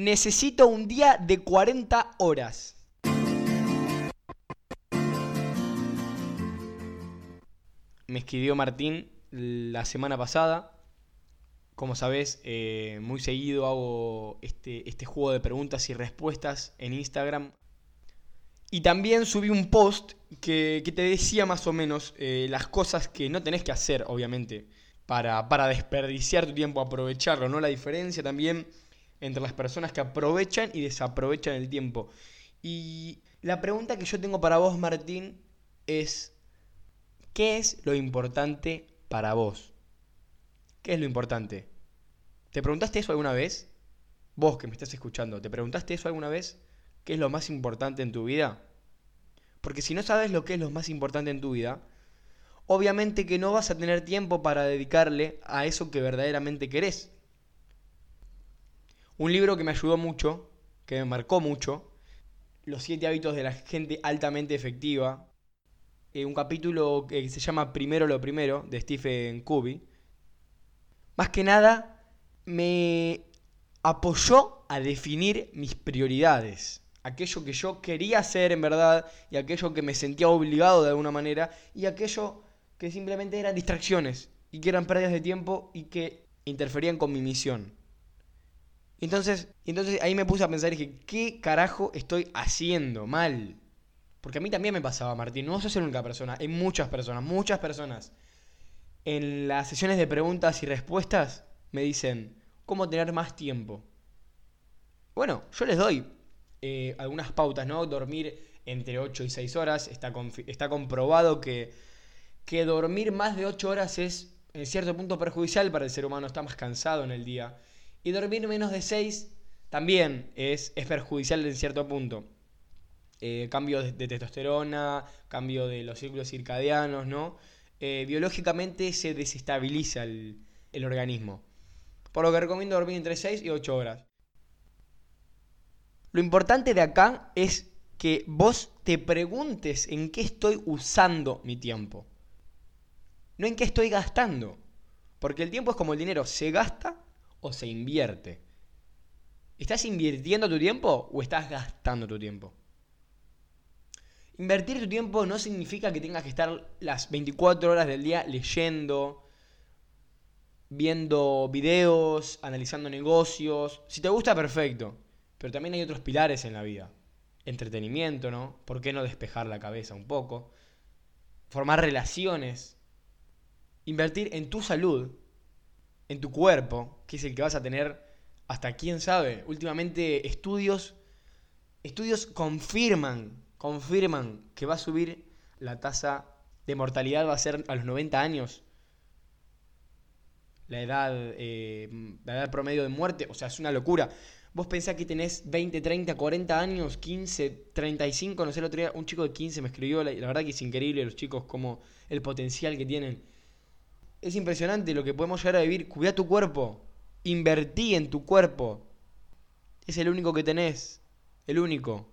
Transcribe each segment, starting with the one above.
Necesito un día de 40 horas. Me escribió Martín la semana pasada. Como sabes, eh, muy seguido hago este, este juego de preguntas y respuestas en Instagram. Y también subí un post que, te decía más o menos eh, las cosas que no tenés que hacer, obviamente, para, para desperdiciar tu tiempo, aprovecharlo, ¿no? La diferencia también entre las personas que aprovechan y desaprovechan el tiempo. Y la pregunta que yo tengo para vos, Martín, es, ¿qué es lo importante para vos? ¿Qué es lo importante? ¿Te preguntaste eso alguna vez? Vos que me estás escuchando, ¿te preguntaste eso alguna vez? ¿Qué es lo más importante en tu vida? Porque si no sabes lo que es lo más importante en tu vida, obviamente que no vas a tener tiempo para dedicarle a eso que verdaderamente querés. Un libro que me ayudó mucho, que me marcó mucho, Los siete hábitos de la gente altamente efectiva. Eh, un capítulo que se llama Primero lo Primero, de Stephen Covey. Más que nada, me apoyó a definir mis prioridades. Aquello que yo quería hacer en verdad y aquello que me sentía obligado de alguna manera y aquello que simplemente eran distracciones y que eran pérdidas de tiempo y que interferían con mi misión. Entonces, entonces ahí me puse a pensar y dije, ¿qué carajo estoy haciendo mal? Porque a mí también me pasaba, Martín. No soy la única persona. Hay muchas personas, muchas personas. En las sesiones de preguntas y respuestas me dicen, ¿cómo tener más tiempo? Bueno, yo les doy eh, algunas pautas, ¿no? Dormir entre 8 y 6 horas. Está, está comprobado que, que dormir más de 8 horas es en cierto punto perjudicial para el ser humano. Está más cansado en el día. Y dormir menos de 6 también es, es perjudicial en cierto punto. Eh, cambio de, testosterona, cambio de los ciclos circadianos, ¿no? Eh, biológicamente se desestabiliza el, el organismo. Por lo que recomiendo dormir entre 6 y 8 horas. Lo importante de acá es que vos te preguntes en qué estoy usando mi tiempo. No en qué estoy gastando. Porque el tiempo es como el dinero, se gasta o se invierte? ¿Estás invirtiendo tu tiempo o estás gastando tu tiempo? Invertir tu tiempo no significa que tengas que estar las 24 horas del día leyendo, viendo videos, analizando negocios. Si te gusta, perfecto. Pero también hay otros pilares en la vida. Entretenimiento, ¿no? ¿Por qué no despejar la cabeza un poco? Formar relaciones. Invertir en tu salud en tu cuerpo, que es el que vas a tener hasta quién sabe. Últimamente estudios, estudios confirman, confirman que va a subir la tasa de mortalidad, va a ser a los 90 años. La edad, eh, la edad promedio de muerte, o sea, es una locura. Vos pensás que tenés 20, 30, 40 años, 15, 35, no sé, el otro día un chico de 15 me escribió, la, la verdad que es increíble los chicos como el potencial que tienen es impresionante lo que podemos llegar a vivir. Cuida tu cuerpo. Invertí en tu cuerpo. Es el único que tenés. El único.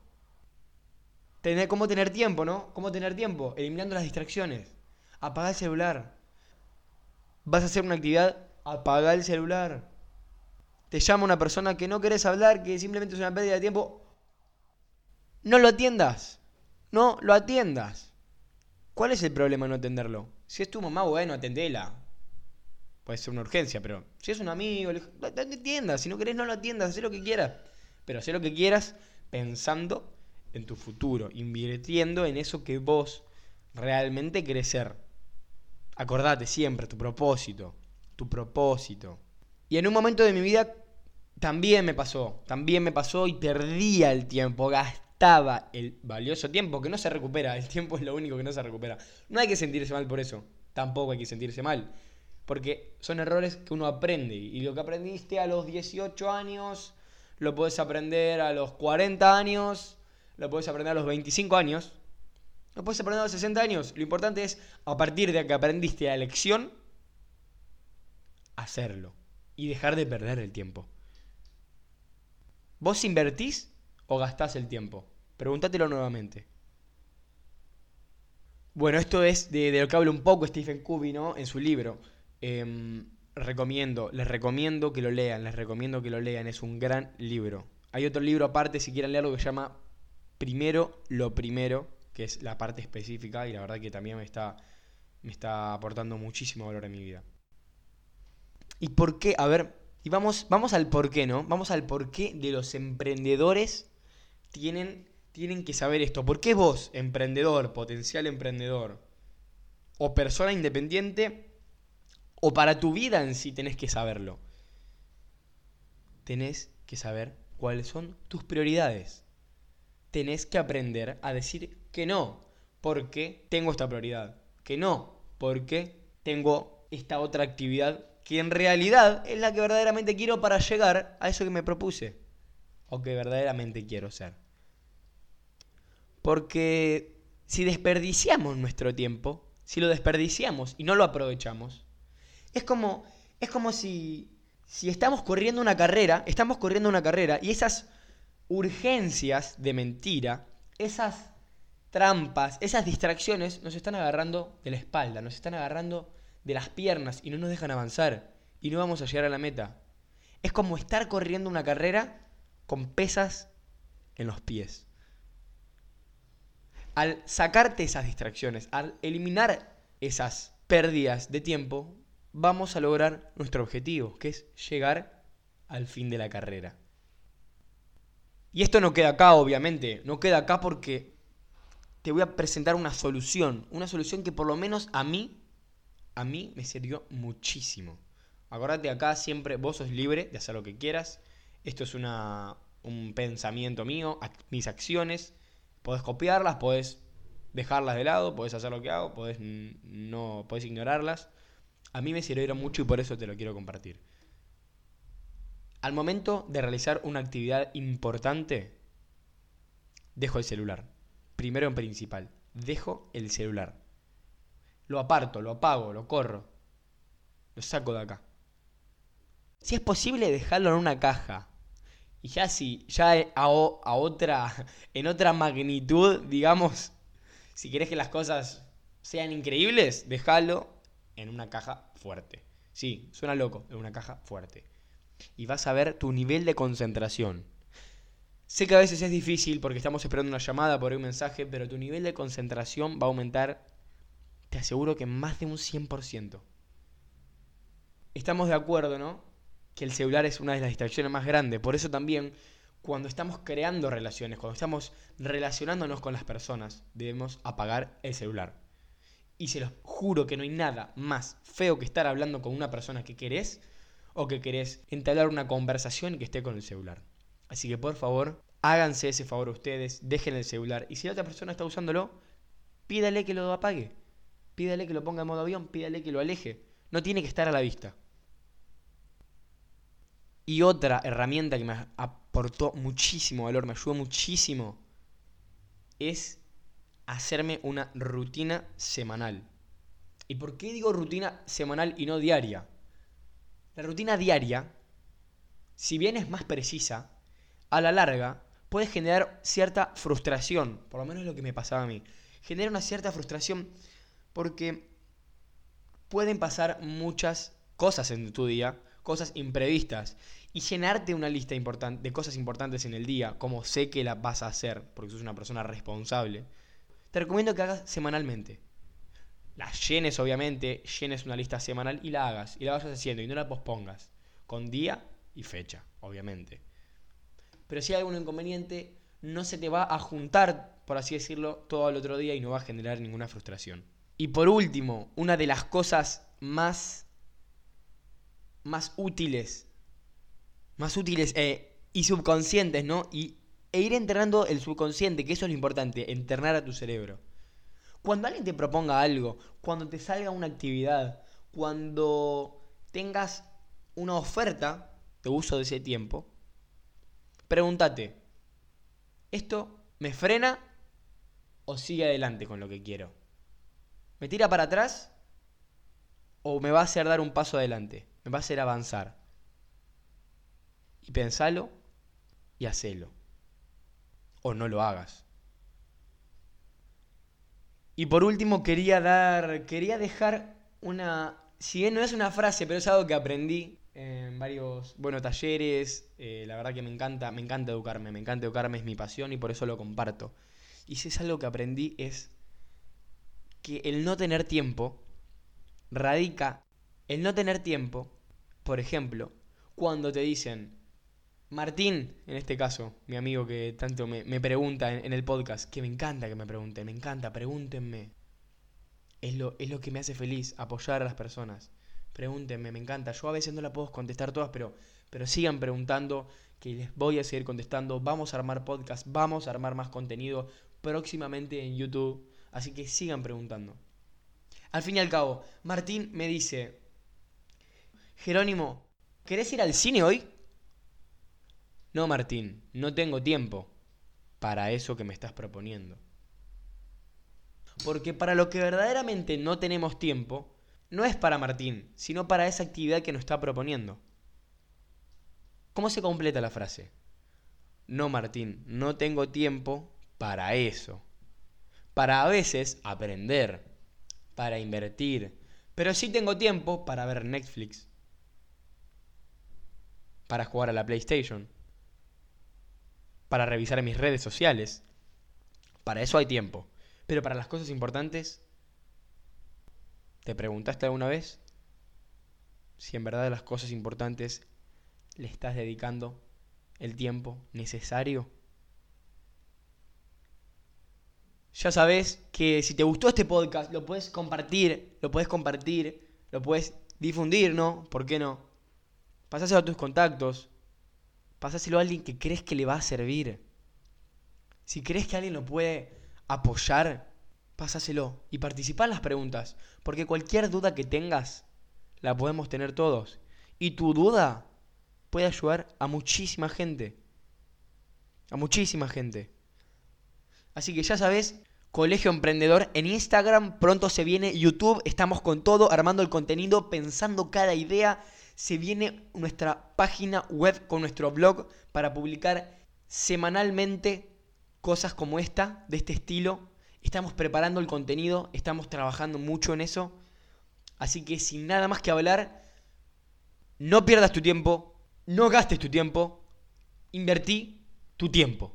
Tener, ¿Cómo tener tiempo, no? ¿Cómo tener tiempo? Eliminando las distracciones. Apaga el celular. Vas a hacer una actividad, apaga el celular. Te llama una persona que no querés hablar, que simplemente es una pérdida de tiempo. No lo atiendas. No lo atiendas. ¿Cuál es el problema no atenderlo? Si es tu mamá, bueno, atendela. Puede ser una urgencia, pero si es un amigo, no te. Si no querés, no lo atiendas. Haz lo que quieras. Pero haz lo que quieras pensando en tu futuro, invirtiendo en eso que vos realmente querés ser. Acordate siempre, tu propósito. Tu propósito. Y en un momento de mi vida también me pasó. También me pasó y perdía el tiempo. Gasté estaba el valioso tiempo que no se recupera. El tiempo es lo único que no se recupera. No hay que sentirse mal por eso. Tampoco hay que sentirse mal. Porque son errores que uno aprende. Y lo que aprendiste a los 18 años, lo puedes aprender a los 40 años, lo puedes aprender a los 25 años, lo puedes aprender a los 60 años. Lo importante es, a partir de que aprendiste la lección, hacerlo. Y dejar de perder el tiempo. ¿Vos invertís o gastás el tiempo? Pregúntatelo nuevamente. Bueno, esto es de, lo que habla un poco Stephen Covey, ¿no? En su libro. Em, recomiendo, les recomiendo que lo lean, les recomiendo que lo lean. Es un gran libro. Hay otro libro aparte, si quieren leerlo, que se llama Primero lo Primero, que es la parte específica y la verdad que también me está, me está aportando muchísimo valor en mi vida. ¿Y por qué? A ver, y vamos, vamos al por qué, ¿no? Vamos al por qué de los emprendedores tienen, tienen que saber esto. ¿Por qué vos, emprendedor, potencial emprendedor, o persona independiente, o para tu vida en sí tenés que saberlo? Tenés que saber cuáles son tus prioridades. Tenés que aprender a decir que no, porque tengo esta prioridad. Que no, porque tengo esta otra actividad que en realidad es la que verdaderamente quiero para llegar a eso que me propuse. O que verdaderamente quiero ser. Porque si desperdiciamos nuestro tiempo, si lo desperdiciamos y no lo aprovechamos, es como, es como si si estamos corriendo una carrera, estamos corriendo una carrera y esas urgencias de mentira, esas trampas, esas distracciones nos están agarrando de la espalda, nos están agarrando de las piernas y no nos dejan avanzar y no vamos a llegar a la meta. Es como estar corriendo una carrera con pesas en los pies. Al sacarte esas distracciones, al eliminar esas pérdidas de tiempo, vamos a lograr nuestro objetivo, que es llegar al fin de la carrera. Y esto no queda acá, obviamente, no queda acá porque te voy a presentar una solución, una solución que por lo menos a mí, a mí me sirvió muchísimo. Acordate acá siempre, vos sos libre de hacer lo que quieras, esto es una, un pensamiento mío, mis acciones, podés copiarlas, podés dejarlas de lado, podés hacer lo que hago, podés, no, podés ignorarlas a mí me sirvieron mucho y por eso te lo quiero compartir. Al momento de realizar una actividad importante, dejo el celular. Primero en principal, dejo el celular. Lo aparto, lo apago, lo corro. Lo saco de acá. Si es posible dejarlo en una caja. Y ya si, ya a, a otra, en otra magnitud, digamos, si querés que las cosas sean increíbles, déjalo en una caja fuerte. Sí, suena loco, en una caja fuerte. Y vas a ver tu nivel de concentración. Sé que a veces es difícil porque estamos esperando una llamada por un mensaje, pero tu nivel de concentración va a aumentar, te aseguro que más de un 100%. Estamos de acuerdo, ¿no? Que el celular es una de las distracciones más grandes. Por eso también, cuando estamos creando relaciones, cuando estamos relacionándonos con las personas, debemos apagar el celular. Y se los juro que no hay nada más feo que estar hablando con una persona que querés o que querés entablar una conversación que esté con el celular. Así que por favor, háganse ese favor ustedes, dejen el celular. Y si la otra persona está usándolo, pídale que lo apague. Pídale que lo ponga en modo avión, pídale que lo aleje. No tiene que estar a la vista. Y otra herramienta que me aportó muchísimo valor, me ayudó muchísimo, es hacerme una rutina semanal. ¿Y por qué digo rutina semanal y no diaria? La rutina diaria, si bien es más precisa, a la larga puede generar cierta frustración, por lo menos es lo que me pasaba a mí. Genera una cierta frustración porque pueden pasar muchas cosas en tu día, cosas imprevistas, y llenarte una lista de cosas importantes en el día, como sé que la vas a hacer, porque sos una persona responsable, te recomiendo que hagas semanalmente. La llenes, obviamente, llenes una lista semanal y la hagas. Y la vayas haciendo y no la pospongas. Con día y fecha, obviamente. Pero si hay algún inconveniente, no se te va a juntar, por así decirlo, todo el otro día y no va a generar ninguna frustración. Y por último, una de las cosas más, más útiles, más útiles eh, y subconscientes, ¿no? Y e ir entrenando el subconsciente, que eso es lo importante, entrenar a tu cerebro. Cuando alguien te proponga algo, cuando te salga una actividad, cuando tengas una oferta de uso de ese tiempo, pregúntate, ¿esto me frena o sigue adelante con lo que quiero? ¿Me tira para atrás o me va a hacer dar un paso adelante? ¿Me va a hacer avanzar? Y pensalo y hacelo o no lo hagas. Y por último quería dar, quería dejar una, si bien no es una frase, pero es algo que aprendí en varios, bueno, talleres. Eh, la verdad que me encanta, me encanta educarme, me encanta educarme, es mi pasión y por eso lo comparto. Y si es algo que aprendí es que el no tener tiempo radica, el no tener tiempo, por ejemplo, cuando te dicen, Martín, en este caso, mi amigo que tanto me, pregunta en, el podcast, que me encanta que me pregunten, me encanta, pregúntenme. Es lo, es lo que me hace feliz, apoyar a las personas. Pregúntenme, me encanta. Yo a veces no la puedo contestar todas, pero, pero sigan preguntando, que les voy a seguir contestando. Vamos a armar podcast, vamos a armar más contenido próximamente en YouTube. Así que sigan preguntando. Al fin y al cabo, Martín me dice, Jerónimo, ¿querés ir al cine hoy? No, Martín, no tengo tiempo para eso que me estás proponiendo. Porque para lo que verdaderamente no tenemos tiempo, no es para Martín, sino para esa actividad que nos está proponiendo. ¿Cómo se completa la frase? No, Martín, no tengo tiempo para eso. Para a veces aprender, para invertir, pero sí tengo tiempo para ver Netflix, para jugar a la PlayStation, para revisar mis redes sociales. Para eso hay tiempo. Pero para las cosas importantes, ¿te preguntaste alguna vez si en verdad las cosas importantes le estás dedicando el tiempo necesario? Ya sabes que si te gustó este podcast, lo puedes compartir, lo puedes compartir, lo puedes difundir, ¿no? ¿Por qué no? Pasáselo a tus contactos, Pásaselo a alguien que crees que le va a servir. Si crees que alguien lo puede apoyar, pásaselo y participa en las preguntas. Porque cualquier duda que tengas, la podemos tener todos. Y tu duda puede ayudar a muchísima gente. A muchísima gente. Así que ya sabes, Colegio Emprendedor en Instagram, pronto se viene YouTube, estamos con todo, armando el contenido, pensando cada idea se viene nuestra página web con nuestro blog para publicar semanalmente cosas como esta, de este estilo. Estamos preparando el contenido, estamos trabajando mucho en eso. Así que sin nada más que hablar, no pierdas tu tiempo, no gastes tu tiempo, invertí tu tiempo.